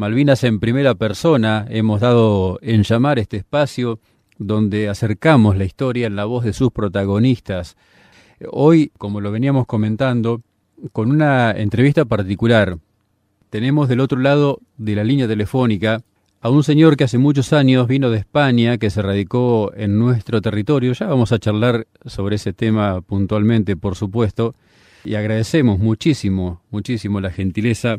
Malvinas en primera persona hemos dado en llamar este espacio donde acercamos la historia en la voz de sus protagonistas. Hoy, como lo veníamos comentando, con una entrevista particular, tenemos del otro lado de la línea telefónica a un señor que hace muchos años vino de España, que se radicó en nuestro territorio. Ya vamos a charlar sobre ese tema puntualmente, por supuesto, y agradecemos muchísimo, muchísimo la gentileza.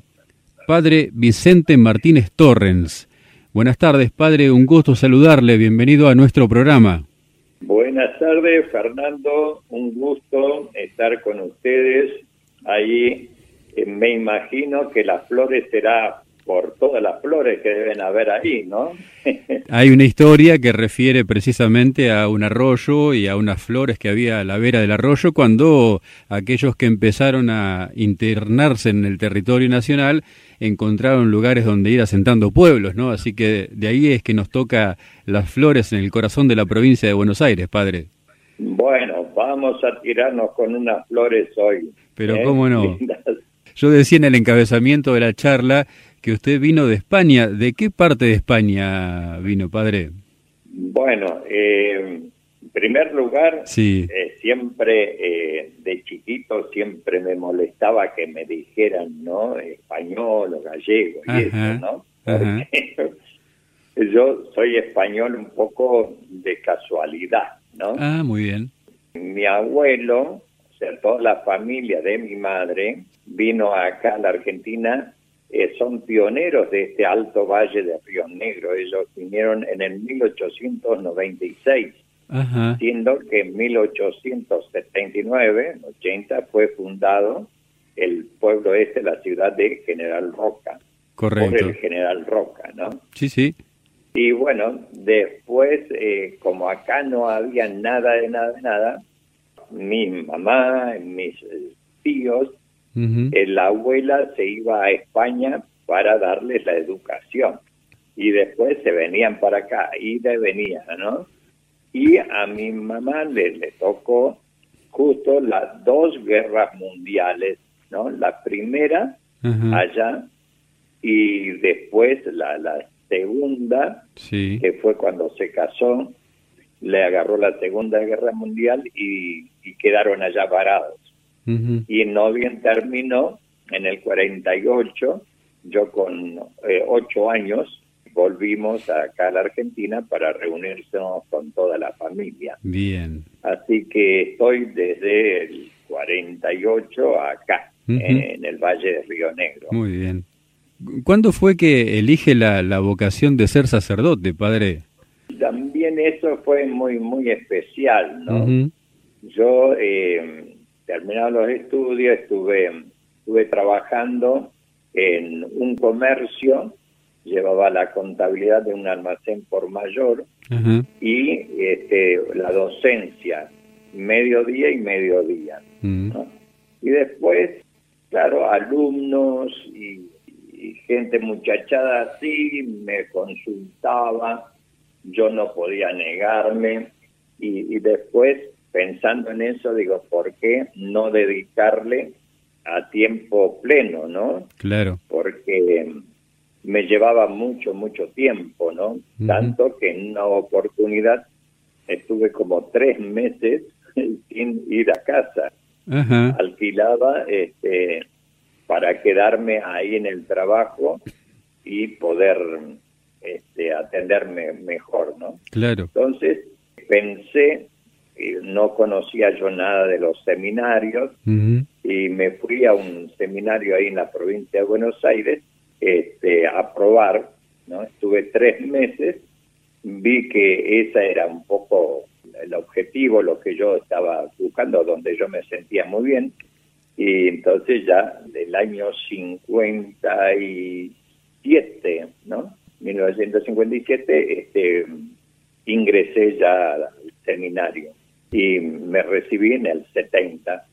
Padre Vicente Martínez Torrens. Buenas tardes, padre, un gusto saludarle, bienvenido a nuestro programa. Buenas tardes, Fernando, un gusto estar con ustedes. Ahí eh, me imagino que las flores será por todas las flores que deben haber ahí, ¿no? Hay una historia que refiere precisamente a un arroyo y a unas flores que había a la vera del arroyo cuando aquellos que empezaron a internarse en el territorio nacional encontraron lugares donde ir asentando pueblos, ¿no? Así que de ahí es que nos toca las flores en el corazón de la provincia de Buenos Aires, padre. Bueno, vamos a tirarnos con unas flores hoy. Pero ¿eh? cómo no. Yo decía en el encabezamiento de la charla que usted vino de España. ¿De qué parte de España vino, padre? Bueno, eh, en primer lugar, sí. Eh, siempre eh, de chiquito siempre me molestaba que me dijeran, ¿no? Español o gallego y eso, ¿no? yo soy español un poco de casualidad, ¿no? Ah, muy bien. Mi abuelo, o sea, toda la familia de mi madre, vino acá a la Argentina eh, son pioneros de este alto valle de Río Negro. Ellos vinieron en el 1896, siendo que en 1879, 80, fue fundado el pueblo este, la ciudad de General Roca. Correcto. Por el General Roca, ¿no? Sí, sí. Y bueno, después, eh, como acá no había nada de nada de nada, mi mamá, mis eh, tíos, eh, la abuela se iba a España para darles la educación y después se venían para acá, y de venía, ¿no? Y a mi mamá le, le tocó justo las dos guerras mundiales, ¿no? La primera allá y después la, la segunda, que fue cuando se casó, le agarró la segunda guerra mundial y, y quedaron allá Y no bien terminó, en el 48, yo con eh, ocho años, volvimos acá a la Argentina para reunirnos con toda la familia. Bien. Así que estoy desde el 48 acá, en, el Valle de Río Negro. Muy bien. ¿Cuándo fue que elige la, la vocación de ser sacerdote, padre? También eso fue muy, muy especial, ¿no? Yo eh, terminados los estudios, estuve, estuve trabajando en un comercio, llevaba la contabilidad de un almacén por mayor y este, la docencia, mediodía y mediodía. Y después, claro, alumnos y, gente muchachada así me consultaba, yo no podía negarme y, y después pensando en eso, digo, ¿por qué no dedicarle a tiempo pleno, no? Claro. Porque me llevaba mucho, mucho tiempo, ¿no? Tanto que en una oportunidad estuve como tres meses sin ir a casa. Alquilaba este, para quedarme ahí en el trabajo y poder este, atenderme mejor, ¿no? Claro. Entonces pensé no conocía yo nada de los seminarios y me fui a un seminario ahí en la provincia de Buenos Aires este, a probar, ¿no? Estuve tres meses, vi que esa era un poco el objetivo, lo que yo estaba buscando, donde yo me sentía muy bien, y entonces ya del año 57, ¿no? 1957, este, ingresé ya al seminario y me recibí en el 70.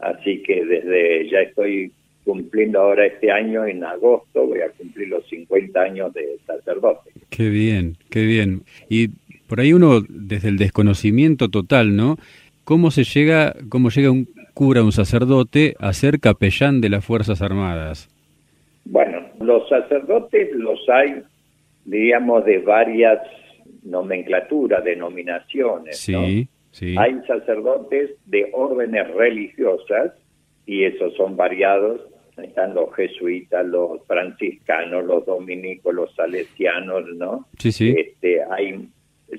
Así que desde ya estoy cumpliendo ahora este año, en agosto, voy a cumplir los 50 años de sacerdote. Qué bien, qué bien. Y por ahí uno, desde el desconocimiento total, ¿no? ¿Cómo se llega, cómo llega un cura, un sacerdote, a ser capellán de las Fuerzas Armadas? Bueno, los sacerdotes los hay, diríamos, de varias nomenclaturas, denominaciones. Sí, sí. Hay sacerdotes de órdenes religiosas, y esos son variados, están los jesuitas, los franciscanos, los dominicos, los salesianos, ¿no? Sí, sí. Este, hay,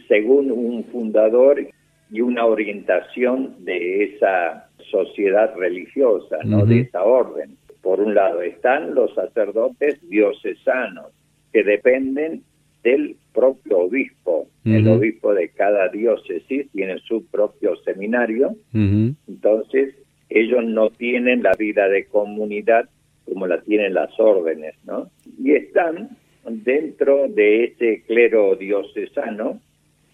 según un fundador y una orientación de esa sociedad religiosa, ¿no? De esa orden. Por un lado están los sacerdotes diocesanos, que dependen del propio obispo. El obispo de cada diócesis tiene su propio seminario, entonces ellos no tienen la vida de comunidad como la tienen las órdenes, ¿no? Y están dentro de ese clero diocesano,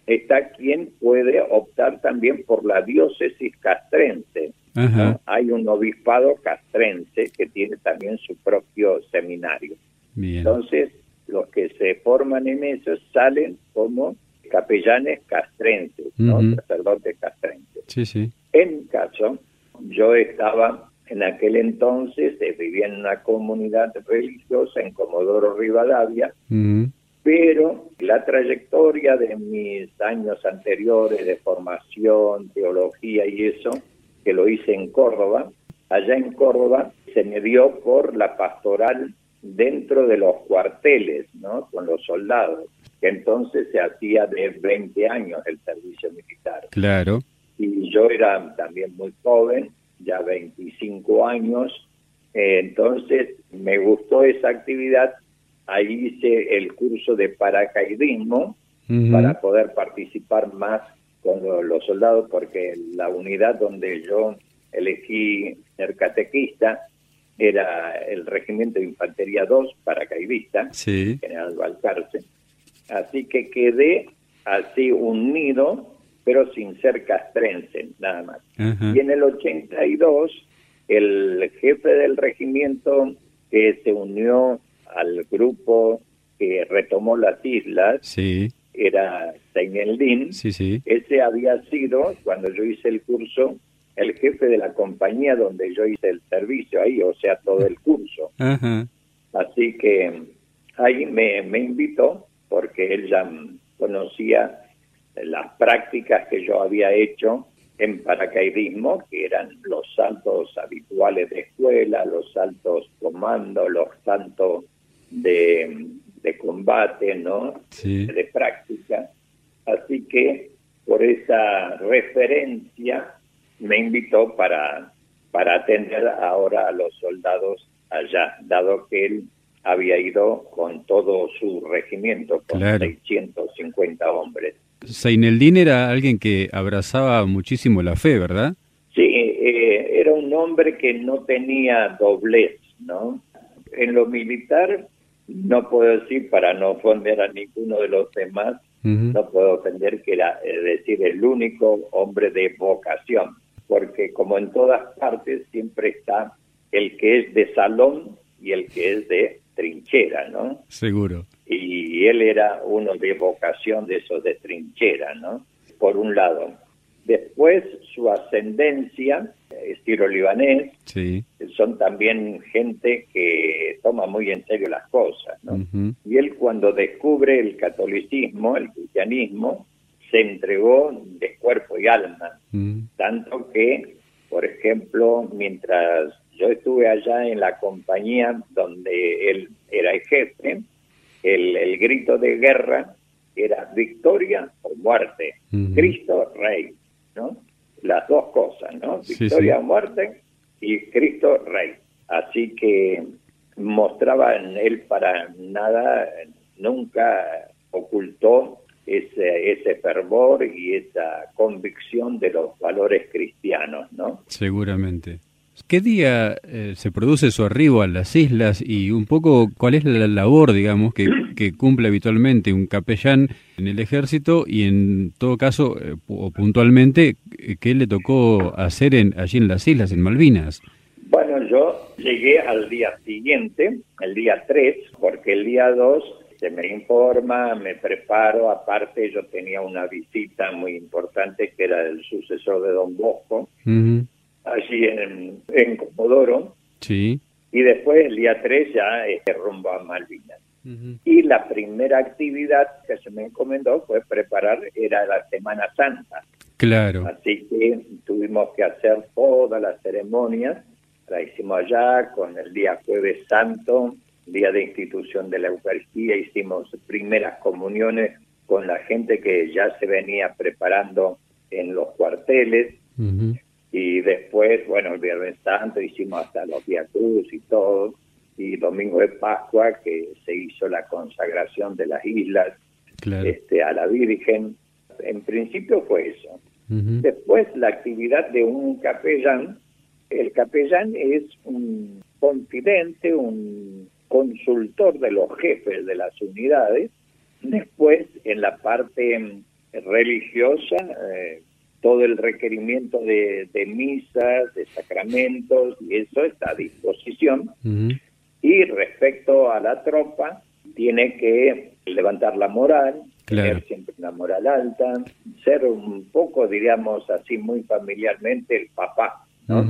está quien puede optar también por la diócesis castrense. Hay un obispado castrense que tiene también su propio seminario. Entonces, los que se forman en eso salen como capellanes castrenses, ¿no? sacerdotes castrenses. Sí, sí. En mi caso, yo estaba en aquel entonces, eh, vivía en una comunidad religiosa en Comodoro Rivadavia, pero la trayectoria de mis años anteriores de formación, teología y eso, que lo hice en Córdoba, allá en Córdoba se me dio por la pastoral dentro de los cuarteles, ¿no? Con los soldados, que entonces se hacía de 20 años el servicio militar. Claro. Y yo era también muy joven, ya 25 años, eh, entonces me gustó esa actividad, ahí hice el curso de paracaidismo para poder participar más con los soldados, porque la unidad donde yo elegí ser catequista era el Regimiento de Infantería 2, paracaidista, General Balcarce. Así que quedé así unido, pero sin ser castrense, nada más. Y en el 82, el jefe del regimiento que se unió al grupo que retomó las islas, sí. era Seineldin, sí, sí. ese había sido, cuando yo hice el curso, el jefe de la compañía donde yo hice el servicio ahí, o sea, todo el curso. Así que ahí me, me invitó porque él ya conocía las prácticas que yo había hecho en paracaidismo, que eran los saltos habituales de escuela, los saltos comando, los saltos de, de combate, ¿no? De práctica. Así que por esa referencia me invitó para, para atender ahora a los soldados allá, dado que él había ido con todo su regimiento, con 650 hombres. Seineldin era alguien que abrazaba muchísimo la fe, ¿verdad? Sí, eh, era un hombre que no tenía doblez, ¿no? En lo militar, no puedo decir, para no ofender a ninguno de los demás, no puedo ofender que era, es decir, el único hombre de vocación porque como en todas partes siempre está el que es de salón y el que es de trinchera, ¿no? Seguro. Y él era uno de vocación de esos de trinchera, ¿no? Por un lado. Después su ascendencia, estilo libanés, sí. son también gente que toma muy en serio las cosas, ¿no? Y él cuando descubre el catolicismo, el cristianismo, se entregó de cuerpo y alma, mm. tanto que, por ejemplo, mientras yo estuve allá en la compañía donde él era el jefe, el, grito de guerra era victoria o muerte, Cristo Rey, ¿no? Las dos cosas, ¿no? Victoria o muerte y Cristo Rey. Así que mostraba en él para nada, nunca ocultó ese, ese fervor y esa convicción de los valores cristianos, ¿no? Seguramente. ¿Qué día eh, se produce su arribo a las islas y un poco cuál es la labor, digamos, que, cumple habitualmente un capellán en el ejército y en todo caso, eh, o puntualmente, qué le tocó hacer en, allí en las islas, en Malvinas? Bueno, yo llegué al día siguiente, el día 3, porque el día 2 se me informa, me preparo, aparte yo tenía una visita muy importante que era el sucesor de Don Bosco, allí en, en Comodoro. Sí. Y después el día 3 ya este, rumbo a Malvinas. Y la primera actividad que se me encomendó fue preparar, era la Semana Santa. Claro. Así que tuvimos que hacer todas las ceremonias, la hicimos allá con el día jueves santo, día de institución de la Eucaristía, hicimos primeras comuniones con la gente que ya se venía preparando en los cuarteles, y después, bueno, el Viernes Santo hicimos hasta los Via Cruz y todo, y Domingo de Pascua, que se hizo la consagración de las islas este, a la Virgen. En principio fue eso. Después la actividad de un capellán. El capellán es un confidente, un consultor de los jefes de las unidades. Después, en la parte religiosa, eh, todo el requerimiento de, misas, de sacramentos, y eso está a disposición. Y respecto a la tropa, tiene que levantar la moral, tener siempre una moral alta, ser un poco, diríamos así, muy familiarmente el papá, ¿no?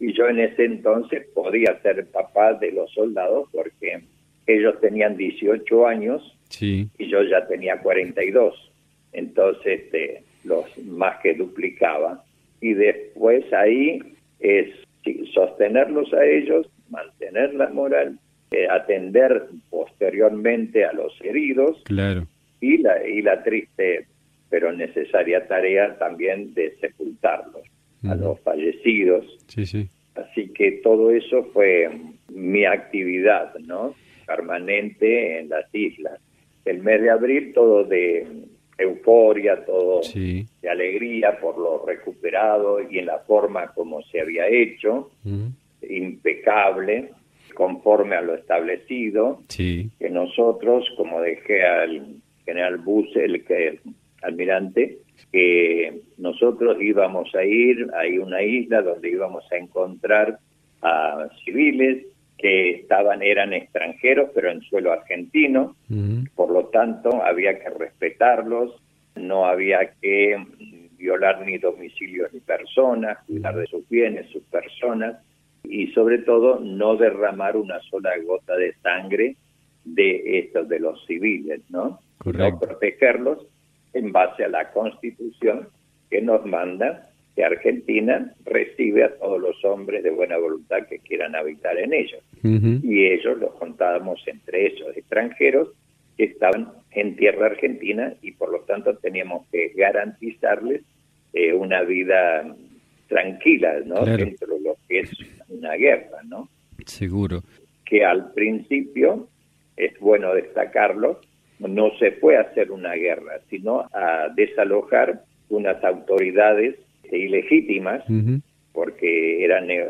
Y yo en ese entonces podía ser papá de los soldados porque ellos tenían 18 años y yo ya tenía 42. Entonces, este, los más que duplicaba. Y después ahí es sostenerlos a ellos, mantener la moral, eh, atender posteriormente a los heridos claro. y, la, y la triste pero necesaria tarea también de sepultarlos, a los fallecidos. Sí, sí. Así que todo eso fue mi actividad, ¿no? Permanente en las islas. El mes de abril todo de euforia, todo de alegría por lo recuperado y en la forma como se había hecho, impecable, conforme a lo establecido, que nosotros, como dejé al general Bussel, que almirante, que nosotros íbamos a ir a una isla donde íbamos a encontrar a civiles que estaban eran extranjeros pero en suelo argentino, por lo tanto había que respetarlos, no había que violar ni domicilio ni personas, cuidar de sus bienes, sus personas y sobre todo no derramar una sola gota de sangre de estos de los civiles, ¿no? Correcto. No protegerlos en base a la Constitución que nos manda que Argentina recibe a todos los hombres de buena voluntad que quieran habitar en ellos. Y ellos los contábamos entre esos extranjeros que estaban en tierra argentina y por lo tanto teníamos que garantizarles eh, una vida tranquila, ¿no? Dentro de lo que es una guerra, ¿no? Seguro. Que al principio, es bueno destacarlo, no se puede hacer una guerra, sino a desalojar unas autoridades ilegítimas, porque eran eh,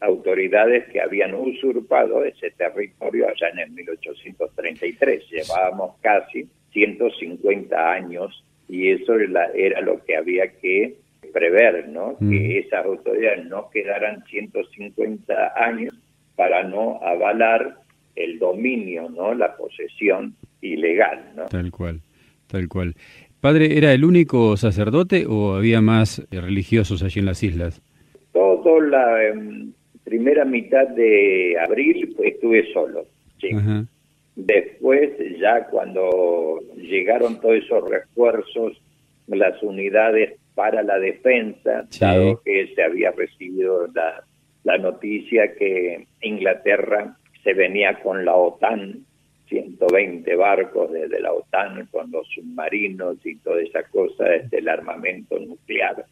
autoridades que habían usurpado ese territorio allá en el 1833. Llevábamos casi 150 años y eso era, lo que había que prever, ¿no? Que esas autoridades no quedaran 150 años para no avalar el dominio, ¿no? La posesión ilegal, ¿no? Tal cual, tal cual. Padre, ¿era el único sacerdote o había más religiosos allí en las islas? Todo la em, primera mitad de abril estuve solo. Sí. Después, ya cuando llegaron todos esos refuerzos, las unidades para la defensa, dado que se había recibido la, la noticia que Inglaterra se venía con la OTAN 120 barcos desde la OTAN con los submarinos y toda esa cosa del armamento nuclear.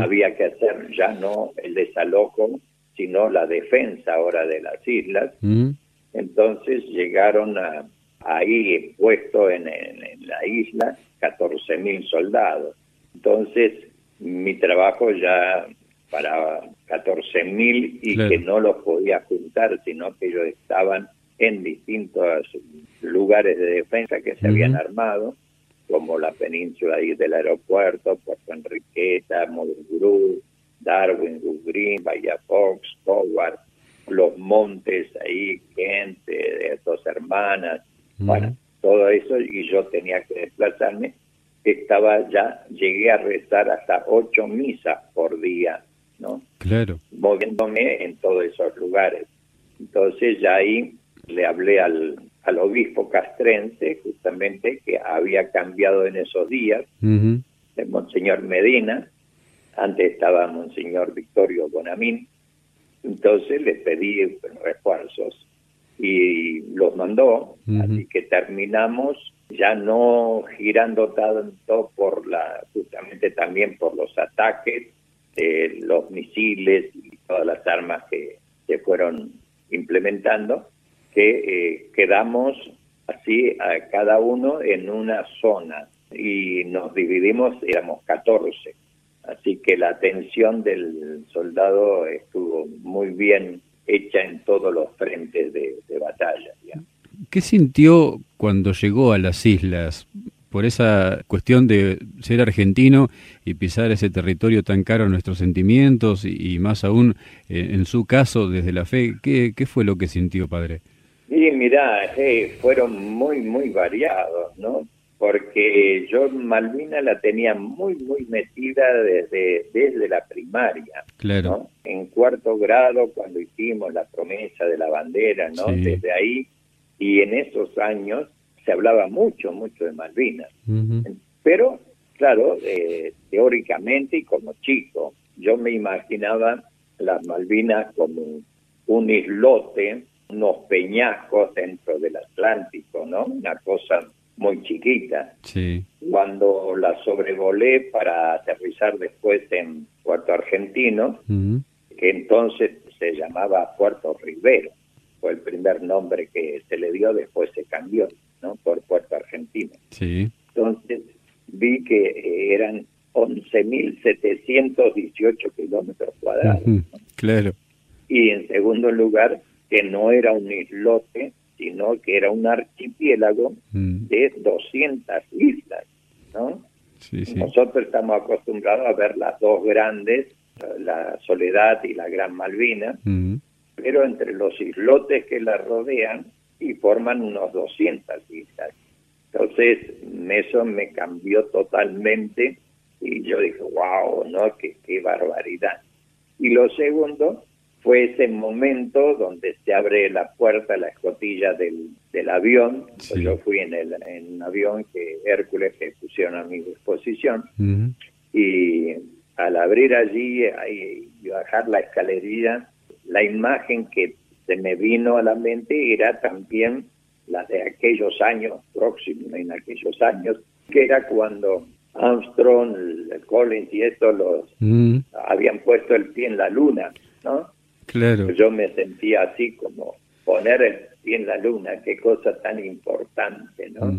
Había que hacer ya no el desalojo, sino la defensa ahora de las islas. Mm. Entonces llegaron a, ahí puesto en, la isla 14 mil soldados. Entonces mi trabajo ya para 14 mil y que no los podía juntar, sino que ellos estaban en distintos lugares de defensa que se habían armado, como la península del aeropuerto, Puerto Enriqueta, Modurú, Darwin, Green, Bahía Fox, Howard, los montes ahí, gente de dos hermanas, bueno, todo eso, y yo tenía que desplazarme. Estaba ya, llegué a rezar hasta ocho misas por día, ¿no? Claro. Moviéndome en todos esos lugares Entonces ya ahí le hablé al, al obispo castrense, justamente, que había cambiado en esos días, el Monseñor Medina, antes estaba Monseñor Victorio Bonamín, entonces le pedí refuerzos y los mandó, así que terminamos ya no girando tanto por la, justamente también por los ataques, de los misiles y todas las armas que se fueron implementando, que eh, quedamos así a cada uno en una zona y nos dividimos, éramos 14. Así que la atención del soldado estuvo muy bien hecha en todos los frentes de, batalla. ¿Qué sintió cuando llegó a las islas? por esa cuestión de ser argentino y pisar ese territorio tan caro a nuestros sentimientos y, más aún eh, en su caso desde la fe, ¿qué, ¿qué, fue lo que sintió, padre? Sí, mira, eh, fueron muy, muy variados, ¿no? Porque yo Malvina la tenía muy, muy metida desde, desde la primaria. Claro. En cuarto grado, cuando hicimos la promesa de la bandera, ¿no? Desde ahí, y en esos años se hablaba mucho, mucho de Malvinas. Pero, claro, eh, teóricamente y como chico, yo me imaginaba las Malvinas como un islote, unos peñascos dentro del Atlántico, ¿no? Una cosa muy chiquita. Sí. Cuando la sobrevolé para aterrizar después en Puerto Argentino, que entonces se llamaba Puerto Rivero, fue el primer nombre que se le dio, después se cambió. ¿no? por Puerto Argentino. Sí. Entonces vi que eh, eran 11.718 kilómetros cuadrados. Claro. Y en segundo lugar, que no era un islote, sino que era un archipiélago mm. de 200 islas, ¿no? Sí, sí. Nosotros estamos acostumbrados a ver las dos grandes, la Soledad y la Gran Malvina, mm. pero entre los islotes que la rodean y forman unos 200 islas. Entonces, eso me cambió totalmente y yo dije, wow, ¿no? Qué, qué barbaridad. Y lo segundo fue ese momento donde se abre la puerta, la escotilla del, del avión. yo fui en, el, en un avión que Hércules que pusieron a mi disposición. Y al abrir allí y bajar la escalerilla, la imagen que se me vino a la mente era también la de aquellos años próximos, en aquellos años, que era cuando Armstrong, Collins y esto los mm. habían puesto el pie en la luna, ¿no? Claro. Yo me sentía así como poner el pie en la luna, qué cosa tan importante, ¿no?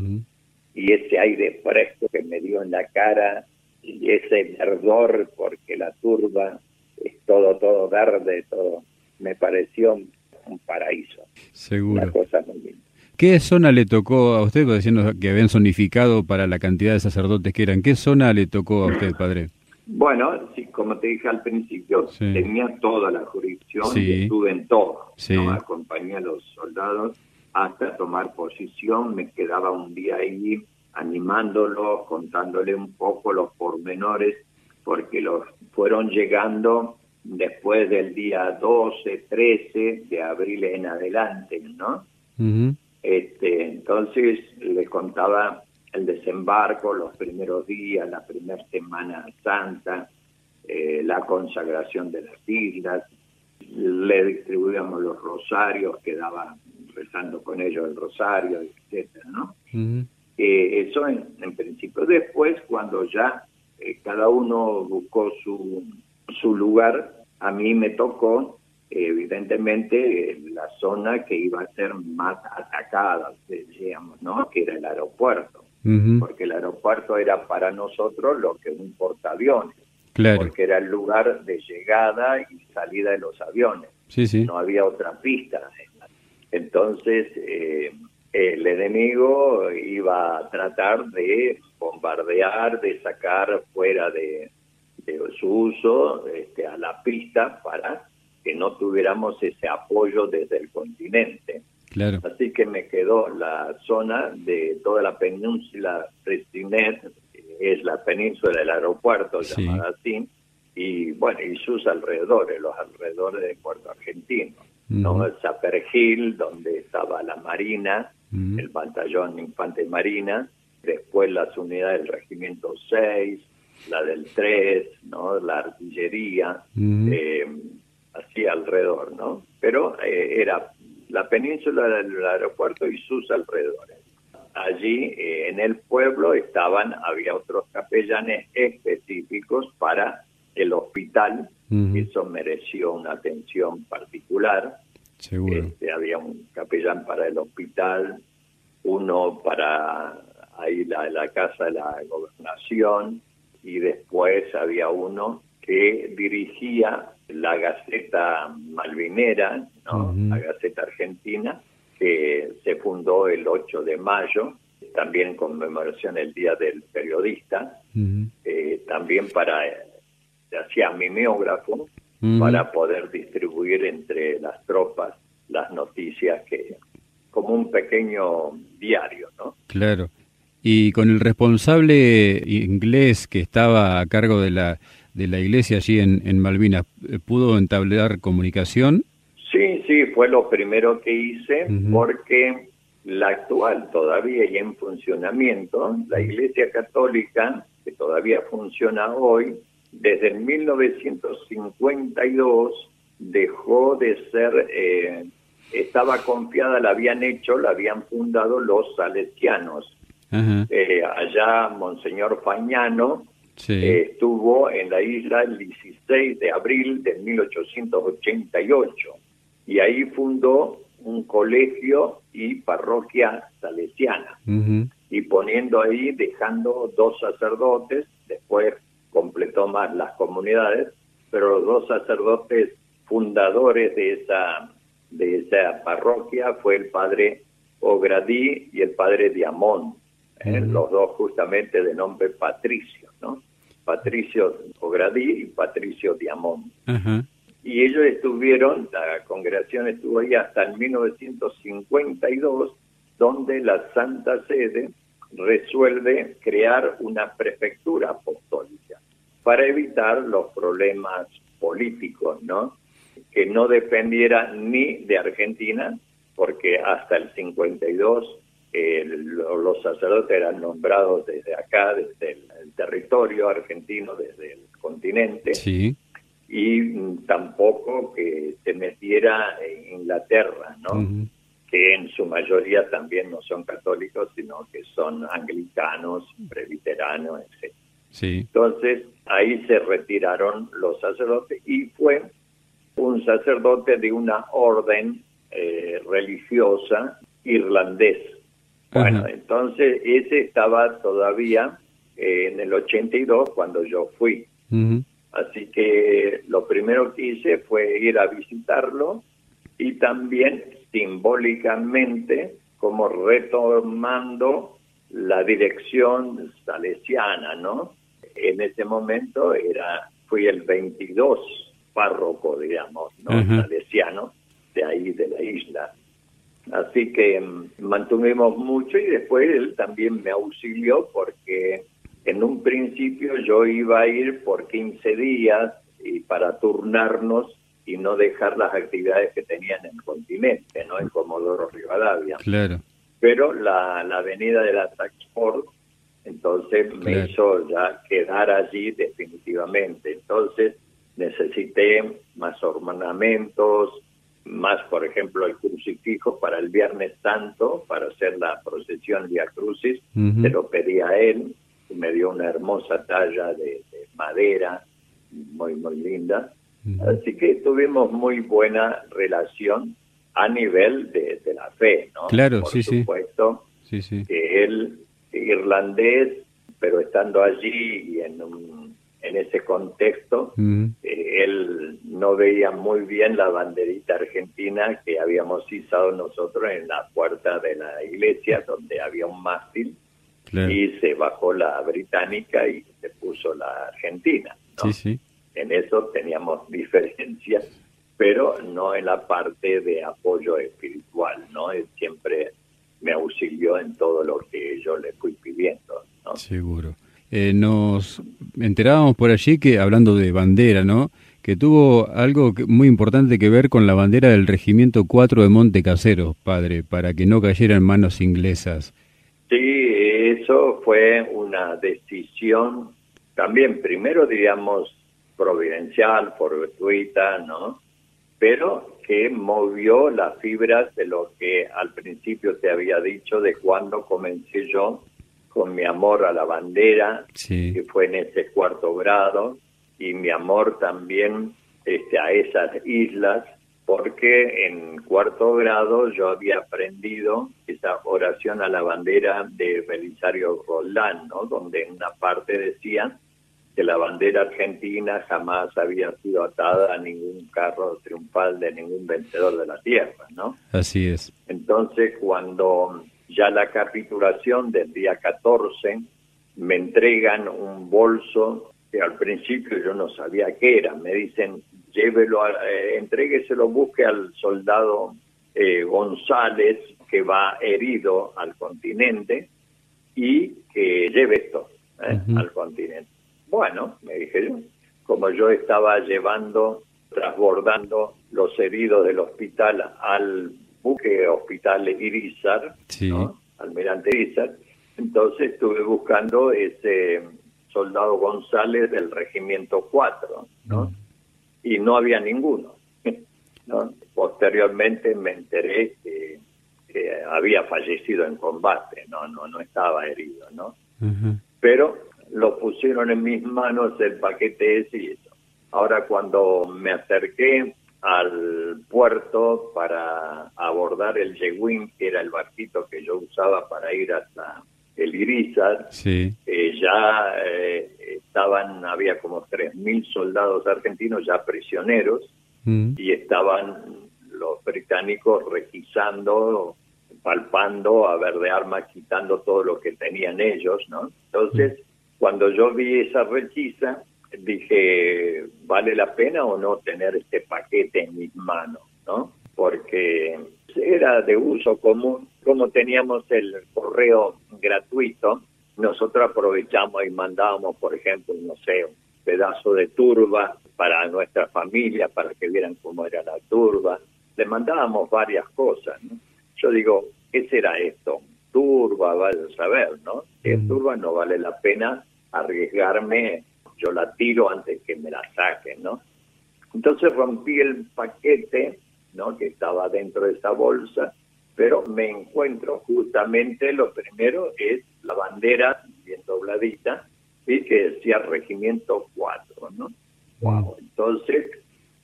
Y ese aire fresco que me dio en la cara y ese verdor porque la turba es todo, todo verde, todo, me pareció un paraíso. Seguro. cosa muy ¿Qué zona le tocó a usted, diciendo que habían zonificado para la cantidad de sacerdotes que eran? ¿Qué zona le tocó a usted, padre? Bueno, sí, como te dije al principio, tenía toda la jurisdicción y estuve en todo. Acompañé a los soldados hasta tomar posición, me quedaba un día ahí animándolos, contándole un poco los pormenores, porque los fueron llegando después del día 12, 13 de abril en adelante, ¿no? este, entonces les contaba el desembarco, los primeros días, la primera Semana Santa, eh, la consagración de las islas, le distribuíamos los rosarios, quedaba rezando con ellos el rosario, etcétera, ¿no? Eh, eso en, en, principio. Después, cuando ya eh, cada uno buscó su su lugar, a mí me tocó evidentemente la zona que iba a ser más atacada, decíamos, ¿no? Que era el aeropuerto, porque el aeropuerto era para nosotros lo que un portaaviones, claro. porque era el lugar de llegada y salida de los aviones. Sí, sí. No había otra pista. Entonces, eh, el enemigo iba a tratar de bombardear, de sacar fuera de, de su uso este, a la pista para que no tuviéramos ese apoyo desde el continente. Claro. Así que me quedó la zona de toda la península Pristinet, es la península del aeropuerto llamada así, y bueno, y sus alrededores, los alrededores de Puerto Argentino. ¿no? Zapper Hill, donde estaba la Marina, el batallón Infante Marina, después las unidades del Regimiento 6, la del 3, ¿no? La artillería, eh, así alrededor, ¿no? Pero eh, era la península del aeropuerto y sus alrededores. Allí eh, en el pueblo estaban, había otros capellanes específicos para el hospital, eso mereció una atención particular. Seguro. Este, había un capellán para el hospital, uno para ahí la, la casa de la gobernación y después había uno que dirigía la Gaceta Malvinera, la Gaceta Argentina, que se fundó el 8 de mayo, también conmemoración el Día del Periodista, eh, también para, se hacía mimeógrafo, para poder distribuir entre las tropas las noticias que como un pequeño diario, ¿no? Claro. Y con el responsable inglés que estaba a cargo de la de la iglesia allí en, en Malvinas, ¿pudo entablar comunicación? Sí, sí, fue lo primero que hice porque la actual todavía y en funcionamiento, la Iglesia Católica, que todavía funciona hoy, desde el 1952 dejó de ser, eh, estaba confiada, la habían hecho, la habían fundado los salesianos. Eh, allá Monseñor Fañano eh, estuvo en la isla el 16 de abril de 1888 y ahí fundó un colegio y parroquia salesiana. Y poniendo ahí, dejando dos sacerdotes, después completó más las comunidades, pero los dos sacerdotes fundadores de esa, de esa parroquia fue el padre Ogradí y el padre Diamón, ¿eh? los dos justamente de nombre Patricio, ¿no? Patricio Ogradí y Patricio Diamón y ellos estuvieron, la congregación estuvo ahí hasta el 1952, donde la Santa Sede resuelve crear una prefectura apostólica para evitar los problemas políticos, ¿no? Que no dependiera ni de Argentina, porque hasta el 52 los sacerdotes eran nombrados desde acá, desde el, territorio argentino, desde el continente. Sí y tampoco que se metiera en Inglaterra, ¿no? Que en su mayoría también no son católicos, sino que son anglicanos, presbiteranos, etc. Sí. Entonces, ahí se retiraron los sacerdotes y fue un sacerdote de una orden eh, religiosa irlandés. Bueno, entonces ese estaba todavía eh, en el 82 cuando yo fui. Así que lo primero que hice fue ir a visitarlo y también simbólicamente como retomando la dirección salesiana, ¿no? En ese momento era fui el 22 párroco, digamos, ¿no? Salesiano de ahí de la isla. Así que mm, mantuvimos mucho y después él también me auxilió porque en un principio yo iba a ir por 15 días y para turnarnos y no dejar las actividades que tenía en el continente, ¿no? En Comodoro Rivadavia. Claro. Pero la, la avenida de la Taxport, entonces me hizo ya quedar allí definitivamente. Entonces necesité más ornamentos, más, por ejemplo, el crucifijo para el Viernes Santo, para hacer la procesión Via Crucis, se lo pedí a él me dio una hermosa talla de, madera, muy, muy linda. Así que tuvimos muy buena relación a nivel de, la fe, ¿no? Claro, Por sí, supuesto, sí. sí, que él, irlandés, pero estando allí y en, en ese contexto, eh, él no veía muy bien la banderita argentina que habíamos izado nosotros en la puerta de la iglesia, donde había un mástil y se bajó la británica y se puso la argentina. Sí, sí. En eso teníamos diferencias, pero no en la parte de apoyo espiritual, ¿no? Él siempre me auxilió en todo lo que yo le fui pidiendo, ¿no? Seguro. Eh, nos enterábamos por allí que, hablando de bandera, ¿no? que tuvo algo muy importante que ver con la bandera del Regimiento 4 de Monte Casero, padre, para que no cayera en manos inglesas. Sí, eso fue una decisión también, primero diríamos, providencial, fortuita, ¿no? Pero que movió las fibras de lo que al principio te había dicho de cuando comencé yo con mi amor a la bandera, que fue en ese cuarto grado, y mi amor también este, a esas islas, porque en cuarto grado yo había aprendido esa oración a la bandera de Belisario Roldán, ¿no? donde en una parte decía que la bandera argentina jamás había sido atada a ningún carro triunfal de ningún vencedor de la tierra, ¿no? Así es. Entonces, cuando ya la capitulación del día 14 me entregan un bolso que al principio yo no sabía qué era. Me dicen, llévelo, eh, entrégueselo, busque al soldado eh, González que va herido al continente y que lleve esto eh, al continente. Bueno, me dije yo, como yo estaba llevando, transbordando los heridos del hospital al buque hospital Irizar, almirante Irizar, entonces estuve buscando ese soldado González del regimiento 4, ¿no? Mm. Y no había ninguno, ¿no? Posteriormente me enteré que, había fallecido en combate, no, no, no estaba herido, ¿no? Pero lo pusieron en mis manos el paquete ese y eso. Ahora cuando me acerqué al puerto para abordar el Yeguín, que era el barquito que yo usaba para ir hasta el Irizar, sí. Eh, ya eh, estaban, había como 3.000 soldados argentinos ya prisioneros mm. y estaban los británicos requisando, palpando a ver de armas, quitando todo lo que tenían ellos, ¿no? Entonces, mm. cuando yo vi esa requisa, dije, ¿vale la pena o no tener este paquete en mis manos, ¿no? Porque era de uso común, como teníamos el correo gratuito, nosotros aprovechamos y mandábamos, por ejemplo, no sé, un pedazo de turba para nuestra familia, para que vieran cómo era la turba. Le mandábamos varias cosas, ¿no? Yo digo, ¿qué será esto? Turba, vaya a saber, ¿no? Si es mm. turba no vale la pena arriesgarme, yo la tiro antes que me la saquen, ¿no? Entonces rompí el paquete ¿no? que estaba dentro de esa bolsa, pero me encuentro justamente, lo primero es la bandera bien dobladita, y que decía Regimiento 4, ¿no? Wow. Entonces,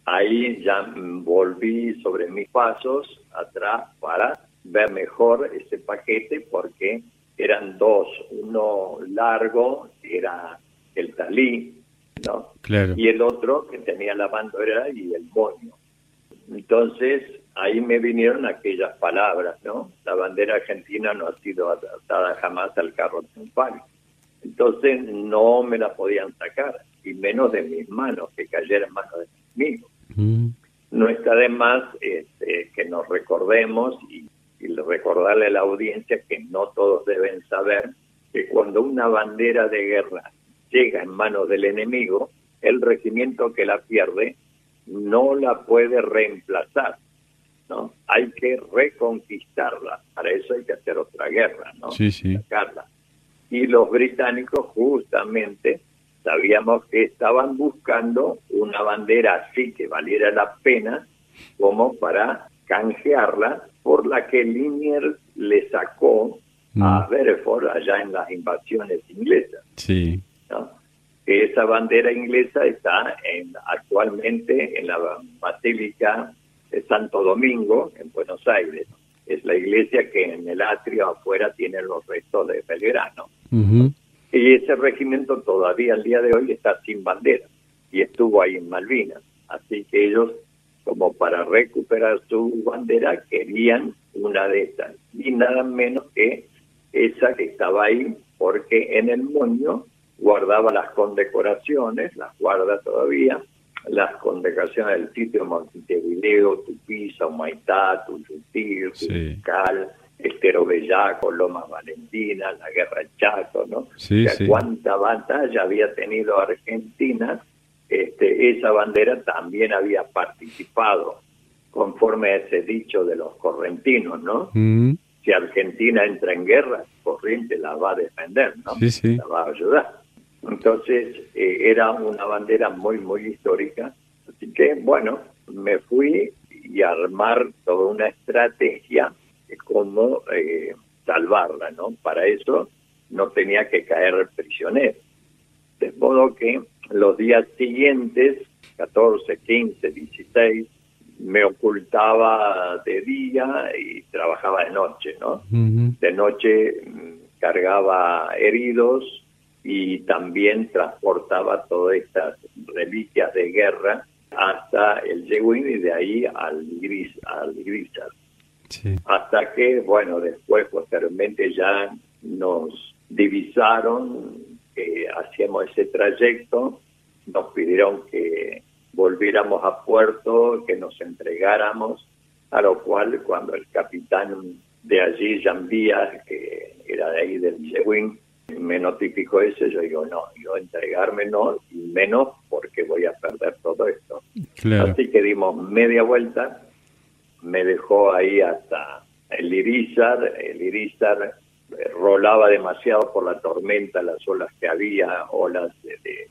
ahí ya volví sobre mis pasos atrás para ver mejor ese paquete porque eran dos, uno largo, era el talí, ¿no? Claro. Y el otro que tenía la bandera y el moño. Entonces, ahí me vinieron aquellas palabras, ¿no? La bandera argentina no ha sido adaptada jamás al carro triunfal. Entonces, no me la podían sacar, y menos de mis manos, que cayera en manos de mis amigos. Mm. No está de más este, que nos recordemos y, y recordarle a la audiencia que no todos deben saber que cuando una bandera de guerra llega en manos del enemigo, el regimiento que la pierde no la puede reemplazar, ¿no? Hay que reconquistarla, para eso hay que hacer otra guerra, ¿no? Sí, sí. Y los británicos justamente sabíamos que estaban buscando una bandera así que valiera la pena como para canjearla por la que Liniers le sacó a mm. Bereford allá en las invasiones inglesas. Sí. ¿No? esa bandera inglesa está en, actualmente en la Basílica de Santo Domingo, en Buenos Aires. Es la iglesia que en el atrio afuera tiene los restos de Belgrano. Y ese regimiento todavía al día de hoy está sin bandera y estuvo ahí en Malvinas. Así que ellos, como para recuperar su bandera, querían una de estas. Y nada menos que esa que estaba ahí, porque en el moño guardaba las condecoraciones, las guarda todavía, las condecoraciones del sitio Montevideo, Tupiza, Humaitá, Tuyutil, sí. Estero Bellaco, Lomas Valentina, la Guerra Chaco, ¿no? Sí, cuánta batalla había tenido Argentina este, esa bandera también había participado conforme a ese dicho de los correntinos, ¿no? Mm. Si Argentina entra en guerra, Corriente la va a defender, ¿no? La va a ayudar. Entonces, eh, era una bandera muy, muy histórica. Así que, bueno, me fui y armar toda una estrategia de cómo eh, salvarla, ¿no? Para eso no tenía que caer prisionero. De modo que los días siguientes, 14, 15, 16, me ocultaba de día y trabajaba de noche, ¿no? De noche mm, cargaba heridos y también transportaba todas estas reliquias de guerra hasta el Yewin y de ahí al Gris, al Grisar. Hasta que, bueno, después posteriormente ya nos divisaron que hacíamos ese trayecto, nos pidieron que volviéramos a puerto, que nos entregáramos, a lo cual cuando el capitán de allí, Jambía, que era de ahí del Yewin, me notificó eso, yo digo, no, yo entregarme no, y menos porque voy a perder todo esto. Así que dimos media vuelta, me dejó ahí hasta el Irizar, el Irizar eh, rolaba demasiado por la tormenta, las olas que había, olas de, de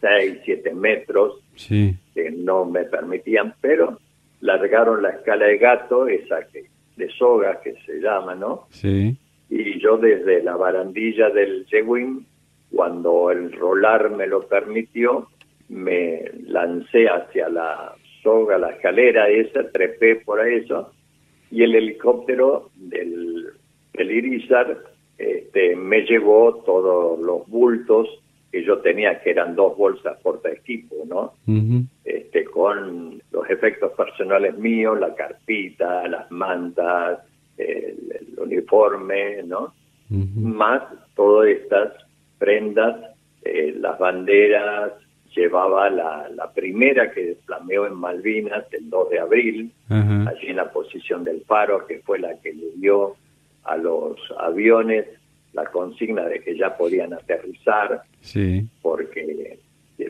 6, 7 metros, que no me permitían, pero largaron la escala de gato, esa que de soga que se llama, ¿no? Sí y yo desde la barandilla del Yewin, cuando el rolar me lo permitió, me lancé hacia la soga, la escalera esa, trepé por eso, y el helicóptero del, del Irizar este, me llevó todos los bultos que yo tenía, que eran dos bolsas por equipo, ¿no? este, con los efectos personales míos, la carpita, las mantas, el, uniforme, ¿no? Más todas estas prendas, eh, las banderas, llevaba la, la primera que flameó en Malvinas el 2 de abril, allí en la posición del faro, que fue la que le dio a los aviones la consigna de que ya podían aterrizar, sí. porque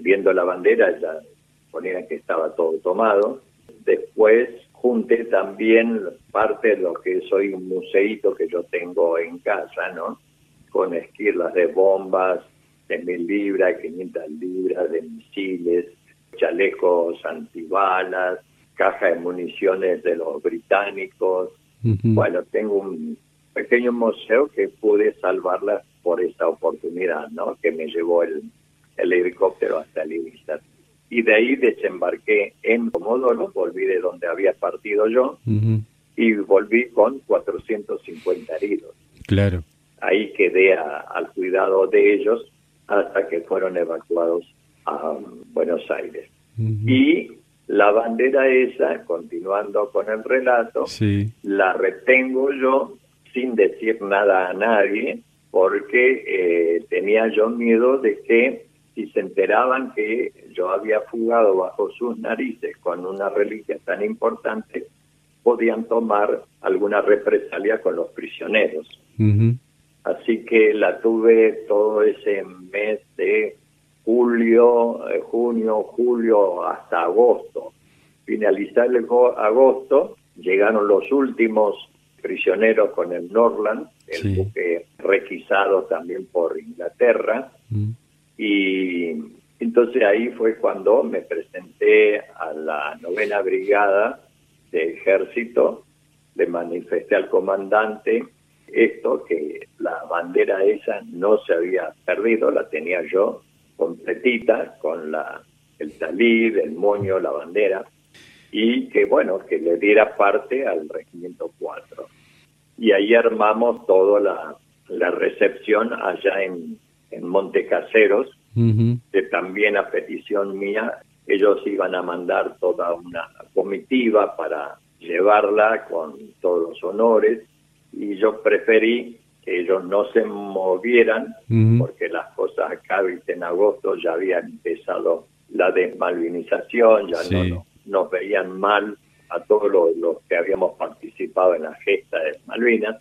viendo la bandera ya ponían que estaba todo tomado. Después junté también parte de lo que soy un museíto que yo tengo en casa, ¿no? Con esquirlas de bombas de mil libras, 500 libras, de misiles, chalecos antibalas, caja de municiones de los británicos. Bueno, tengo un pequeño museo que pude salvarla por esta oportunidad, ¿no? Que me llevó el, el helicóptero hasta el Ibiza y de ahí desembarqué en Comodoro, volví de donde había partido yo y volví con 450 heridos. Claro. Ahí quedé al cuidado de ellos hasta que fueron evacuados a um, Buenos Aires. Y la bandera esa, continuando con el relato, la retengo yo sin decir nada a nadie porque eh, tenía yo miedo de que si se enteraban que yo había fugado bajo sus narices con una reliquia tan importante, podían tomar alguna represalia con los prisioneros. Así que la tuve todo ese mes de julio, eh, junio, julio hasta agosto. Finalizar el agosto, llegaron los últimos prisioneros con el Norland, el buque requisado también por Inglaterra, y entonces ahí fue cuando me presenté a la novena brigada de ejército, le manifesté al comandante esto, que la bandera esa no se había perdido, la tenía yo completita con la el talid, el moño, la bandera, y que bueno, que le diera parte al regimiento 4. Y ahí armamos toda la, la recepción allá en, en Montecaseros, que también a petición mía, ellos iban a mandar toda una comitiva para llevarla con todos los honores y yo preferí que ellos no se movieran porque las cosas acá en agosto ya habían empezado la desmalvinización, ya no, nos veían mal a todos los, que habíamos participado en la gesta de Malvinas.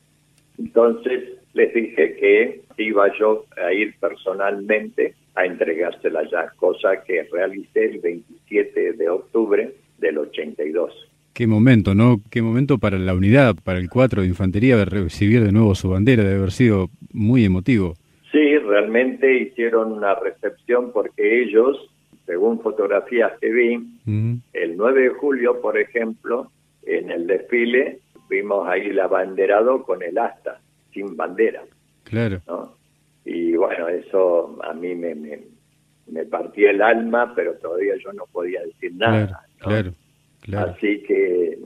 Entonces les dije que iba yo a ir personalmente a entregársela ya, cosa que realicé el 27 de octubre del 82. Qué momento, ¿no? Qué momento para la unidad, para el 4 de Infantería, de recibir de nuevo su bandera, debe haber sido muy emotivo. Sí, realmente hicieron una recepción porque ellos, según fotografías que vi, el 9 de julio, por ejemplo, en el desfile, vimos ahí el abanderado con el asta, sin bandera. Claro. Y bueno, eso a mí me, me, partía el alma, pero todavía yo no podía decir nada. Claro, claro, Así que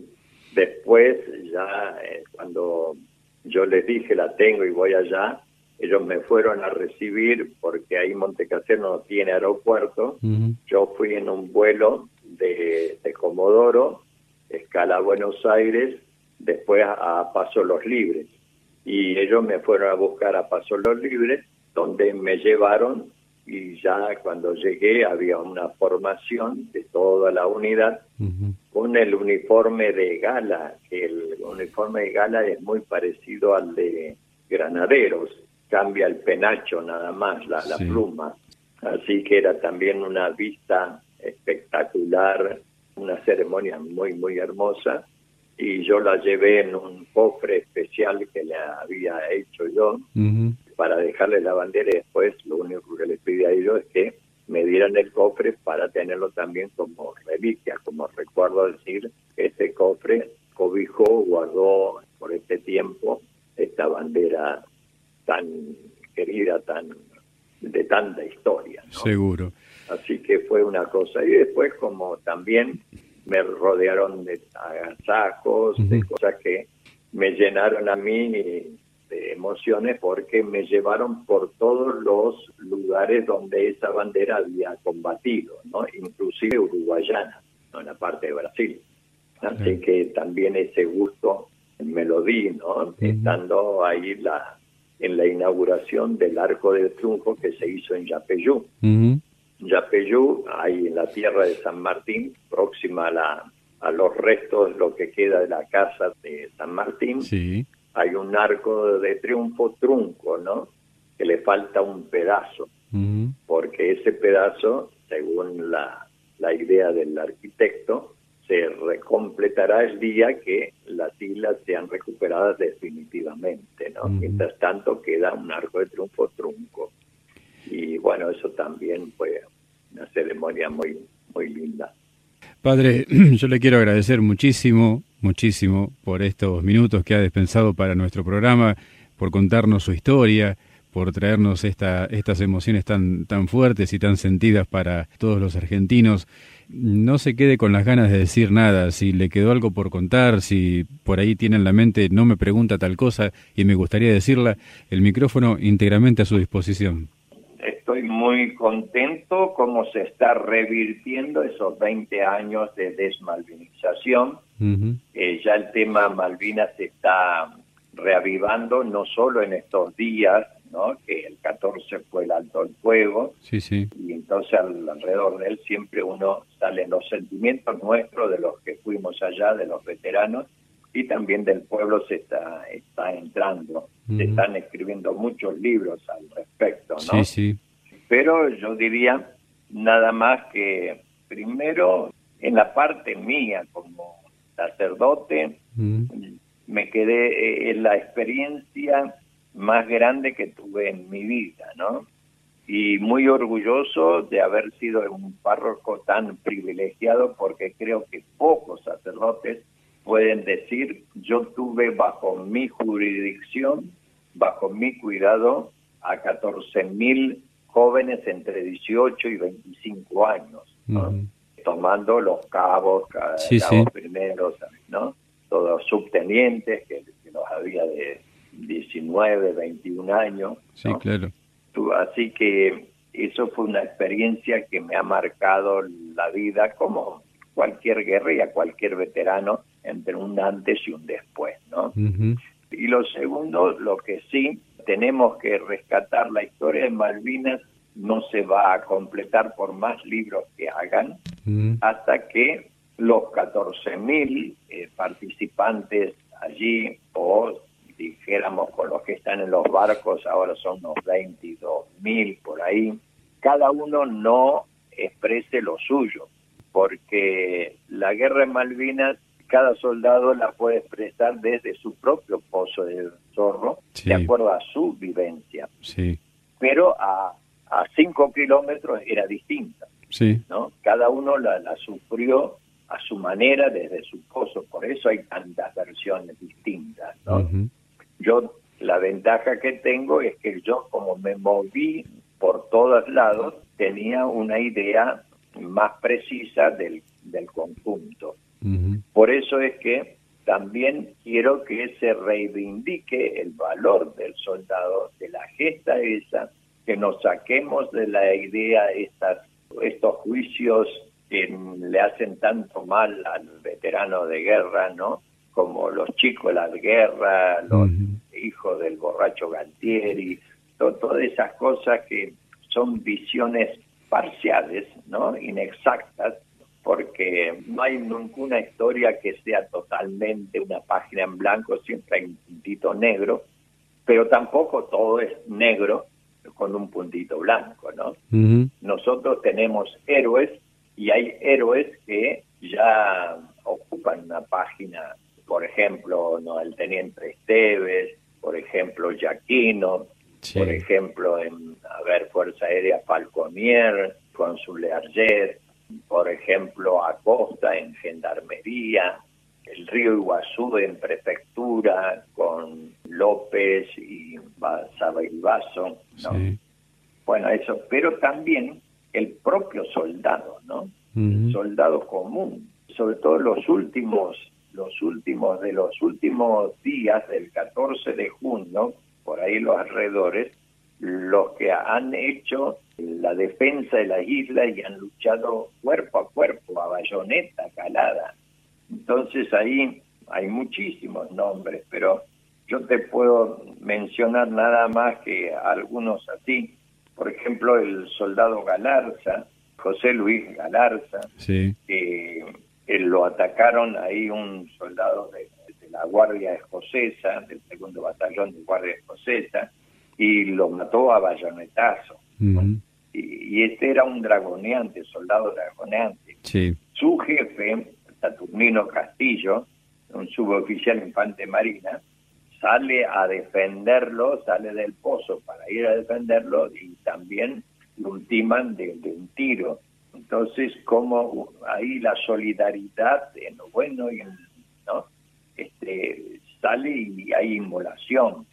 después, ya eh, cuando yo les dije la tengo y voy allá, ellos me fueron a recibir porque ahí Montecasero no tiene aeropuerto. Yo fui en un vuelo de, de Comodoro, escala Buenos Aires, después a Paso Los Libres y ellos me fueron a buscar a Paso Los Libres, donde me llevaron y ya cuando llegué había una formación de toda la unidad con el uniforme de gala, que el uniforme de gala es muy parecido al de granaderos, cambia el penacho nada más, la, la pluma. Así que era también una vista espectacular, una ceremonia muy, muy hermosa y yo la llevé en un cofre especial que le había hecho yo para dejarle la bandera y después lo único que les pedí a ellos es que me dieran el cofre para tenerlo también como reliquia, como recuerdo decir, este cofre cobijó, guardó por este tiempo esta bandera tan querida, tan de tanta historia. Seguro. Así que fue una cosa. Y después como también me rodearon de agasajos, de cosas que me llenaron a mí de emociones porque me llevaron por todos los lugares donde esa bandera había combatido, ¿no? inclusive uruguayana, ¿no? en la parte de Brasil. Así que también ese gusto me lo di, ¿no? estando ahí la, en la inauguración del Arco del Triunfo que se hizo en Yapeyú. Yapeyú, ahí en la tierra de San Martín, próxima a, la, a los restos, lo que queda de la casa de San Martín, sí. hay un arco de triunfo trunco, ¿no? Que le falta un pedazo, porque ese pedazo, según la, la idea del arquitecto, se recompletará el día que las islas sean recuperadas definitivamente, ¿no? Mientras tanto queda un arco de triunfo trunco y bueno, eso también fue una ceremonia muy, muy linda. Padre, yo le quiero agradecer muchísimo, muchísimo por estos minutos que ha dispensado para nuestro programa, por contarnos su historia, por traernos esta, estas emociones tan, tan fuertes y tan sentidas para todos los argentinos. No se quede con las ganas de decir nada, si le quedó algo por contar, si por ahí tiene en la mente no me pregunta tal cosa y me gustaría decirla, el micrófono íntegramente a su disposición estoy muy contento cómo se está revirtiendo esos 20 años de desmalvinización. Eh, ya el tema Malvinas se está reavivando, no solo en estos días, ¿no? que el 14 fue el alto el fuego, sí, sí. y entonces alrededor de él siempre uno sale en los sentimientos nuestros de los que fuimos allá, de los veteranos, y también del pueblo se está, está entrando. Se están escribiendo muchos libros al respecto, ¿no? Sí, sí. Pero yo diría nada más que primero en la parte mía como sacerdote me quedé eh, en la experiencia más grande que tuve en mi vida, ¿no? Y muy orgulloso de haber sido un párroco tan privilegiado porque creo que pocos sacerdotes pueden decir, yo tuve bajo mi jurisdicción, bajo mi cuidado, a 14 mil jóvenes entre 18 y 25 años, tomando los cabos, sí, primeros, ¿no? Todos subtenientes, que, los había de 19, 21 años. Sí, claro. Así que eso fue una experiencia que me ha marcado la vida como cualquier guerrilla, cualquier veterano, entre un antes y un después, ¿no? Y lo segundo, lo que sí, tenemos que rescatar la historia de Malvinas, no se va a completar por más libros que hagan, hasta que los 14.000 eh, participantes allí, o dijéramos con los que están en los barcos, ahora son unos 22.000 por ahí, cada uno no exprese lo suyo, porque la guerra en Malvinas cada soldado la puede expresar desde su propio pozo de zorro, de acuerdo a su vivencia. Sí. Pero a, a cinco kilómetros era distinta. Sí. ¿no? Cada uno la, la sufrió a su manera desde su pozo, por eso hay tantas versiones distintas. ¿no? Yo la ventaja que tengo es que yo como me moví por todos lados, tenía una idea más precisa del, del conjunto. Por eso es que también quiero que se reivindique el valor del soldado, de la gesta esa, que nos saquemos de la idea estas, estos juicios que le hacen tanto mal al veterano de guerra, ¿no? Como los chicos de la guerra, los hijos del borracho Galtieri, todas esas cosas que son visiones parciales, ¿no? Inexactas, porque no hay ninguna historia que sea totalmente una página en blanco, siempre hay un puntito negro, pero tampoco todo es negro con un puntito blanco, ¿no? Nosotros tenemos héroes y hay héroes que ya ocupan una página, por ejemplo, ¿no? el teniente Esteves, por ejemplo, Yaquino, por ejemplo, en, a ver, Fuerza Aérea Falconier, con su Learjet, por ejemplo, Acosta en Gendarmería, el río Iguazú en Prefectura, con López y Sabailbaso, ¿no? Bueno, eso, pero también el propio soldado, ¿no? El soldado común, sobre todo los últimos, los últimos, de los últimos días del 14 de junio, por ahí los alrededores, los que han hecho la defensa de la isla y han luchado cuerpo a cuerpo, a bayoneta, calada. Entonces ahí hay muchísimos nombres, pero yo te puedo mencionar nada más que algunos así. Por ejemplo, el soldado Galarza, José Luis Galarza, que lo atacaron ahí un soldado de, la Guardia Escocesa, del segundo batallón de Guardia Escocesa, y lo mató a bayonetazo. Y, este era un dragoneante, soldado dragoneante. Su jefe, Saturnino Castillo, un suboficial infante marina, sale a defenderlo, sale del pozo para ir a defenderlo y también lo ultiman de, de un tiro. Entonces, como ahí la solidaridad en lo bueno y en, ¿no? este, sale y hay inmolación.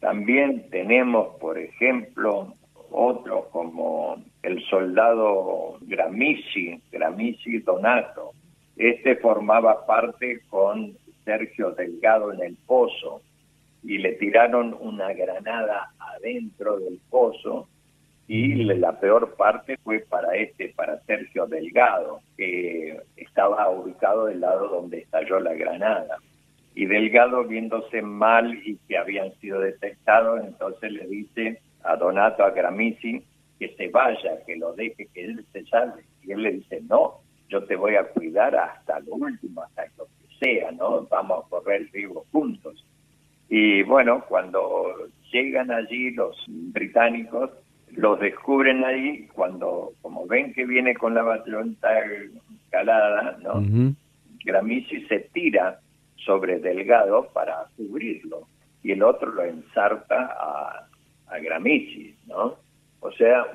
También tenemos, por ejemplo, otros como el soldado Gramisi, Gramisi Donato. Este formaba parte con Sergio Delgado en el pozo y le tiraron una granada adentro del pozo y la peor parte fue para este, para Sergio Delgado, que estaba ubicado del lado donde estalló la granada. Y Delgado, viéndose mal y que habían sido detectados, entonces le dice a Donato, a Gramisi, que se vaya, que lo deje, que él se salve. Y él le dice, no, yo te voy a cuidar hasta lo último, hasta lo que sea, ¿no? Vamos a correr vivo juntos. Y bueno, cuando llegan allí los británicos, los descubren ahí, cuando como ven que viene con la batalloneta calada, ¿no? Gramisi se tira sobre Delgado para cubrirlo y el otro lo ensarta a, a Gramsci, ¿no? O sea,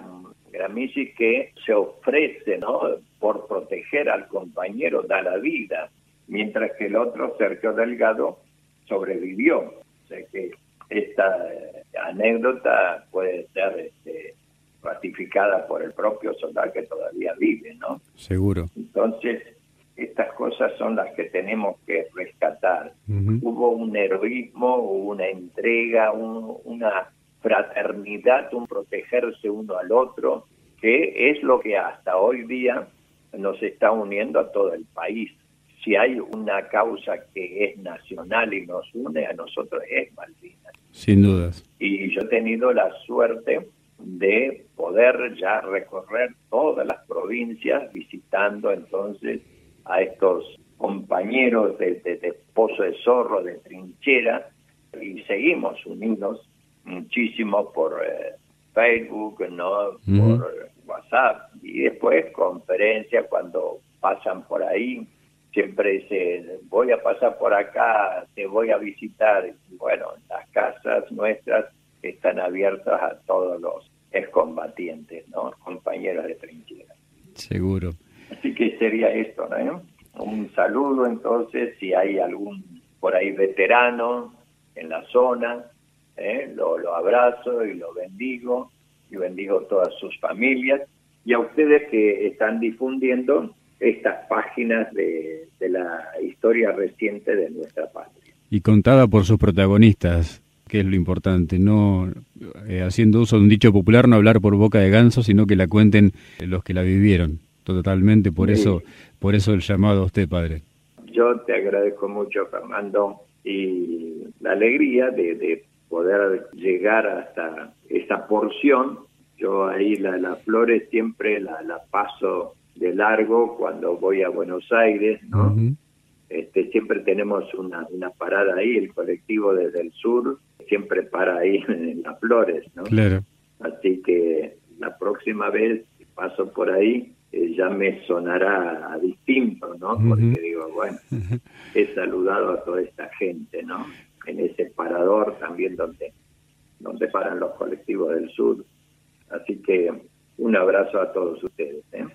Gramsci que se ofrece, ¿no? Por proteger al compañero, da la vida, mientras que el otro, Sergio Delgado, sobrevivió. O sea que esta eh, anécdota puede ser este, ratificada por el propio soldado que todavía vive, ¿no? Seguro. Entonces, estas cosas son las que tenemos que rescatar. Hubo un heroísmo, una entrega, una fraternidad, un protegerse uno al otro, que es lo que hasta hoy día nos está uniendo a todo el país. Si hay una causa que es nacional y nos une a nosotros es Malvinas. Sin dudas. Y yo he tenido la suerte de poder ya recorrer todas las provincias visitando entonces a estos compañeros de, de, Pozo de Zorro, de Trinchera, y seguimos unidos muchísimo por eh, Facebook, ¿no? por WhatsApp y después conferencia cuando pasan por ahí. Siempre dice, voy a pasar por acá, te voy a visitar. bueno, las casas nuestras están abiertas a todos los excombatientes, ¿no? compañeros de trinchera. Seguro. Así que sería esto, ¿no? Un saludo entonces, si hay algún por ahí veterano en la zona, ¿eh? lo, lo abrazo y lo bendigo y bendigo todas sus familias y a ustedes que están difundiendo estas páginas de, de la historia reciente de nuestra patria. Y contada por sus protagonistas, que es lo importante, no eh, haciendo uso de un dicho popular, no hablar por boca de ganso, sino que la cuenten los que la vivieron totalmente, por eso por eso el llamado a usted, padre. Yo te agradezco mucho, Fernando, y la alegría de, de poder llegar hasta esa porción. Yo ahí las la flores siempre la, la, paso de largo cuando voy a Buenos Aires, ¿no? este, siempre tenemos una, una parada ahí, el colectivo desde el sur siempre para ahí en las flores, ¿no? Claro. Así que la próxima vez que paso por ahí eh, ya me sonará a distinto, ¿no? Porque digo, bueno, he saludado a toda esta gente, ¿no? En ese parador también donde, donde paran los colectivos del sur. Así que un abrazo a todos ustedes. ¿eh?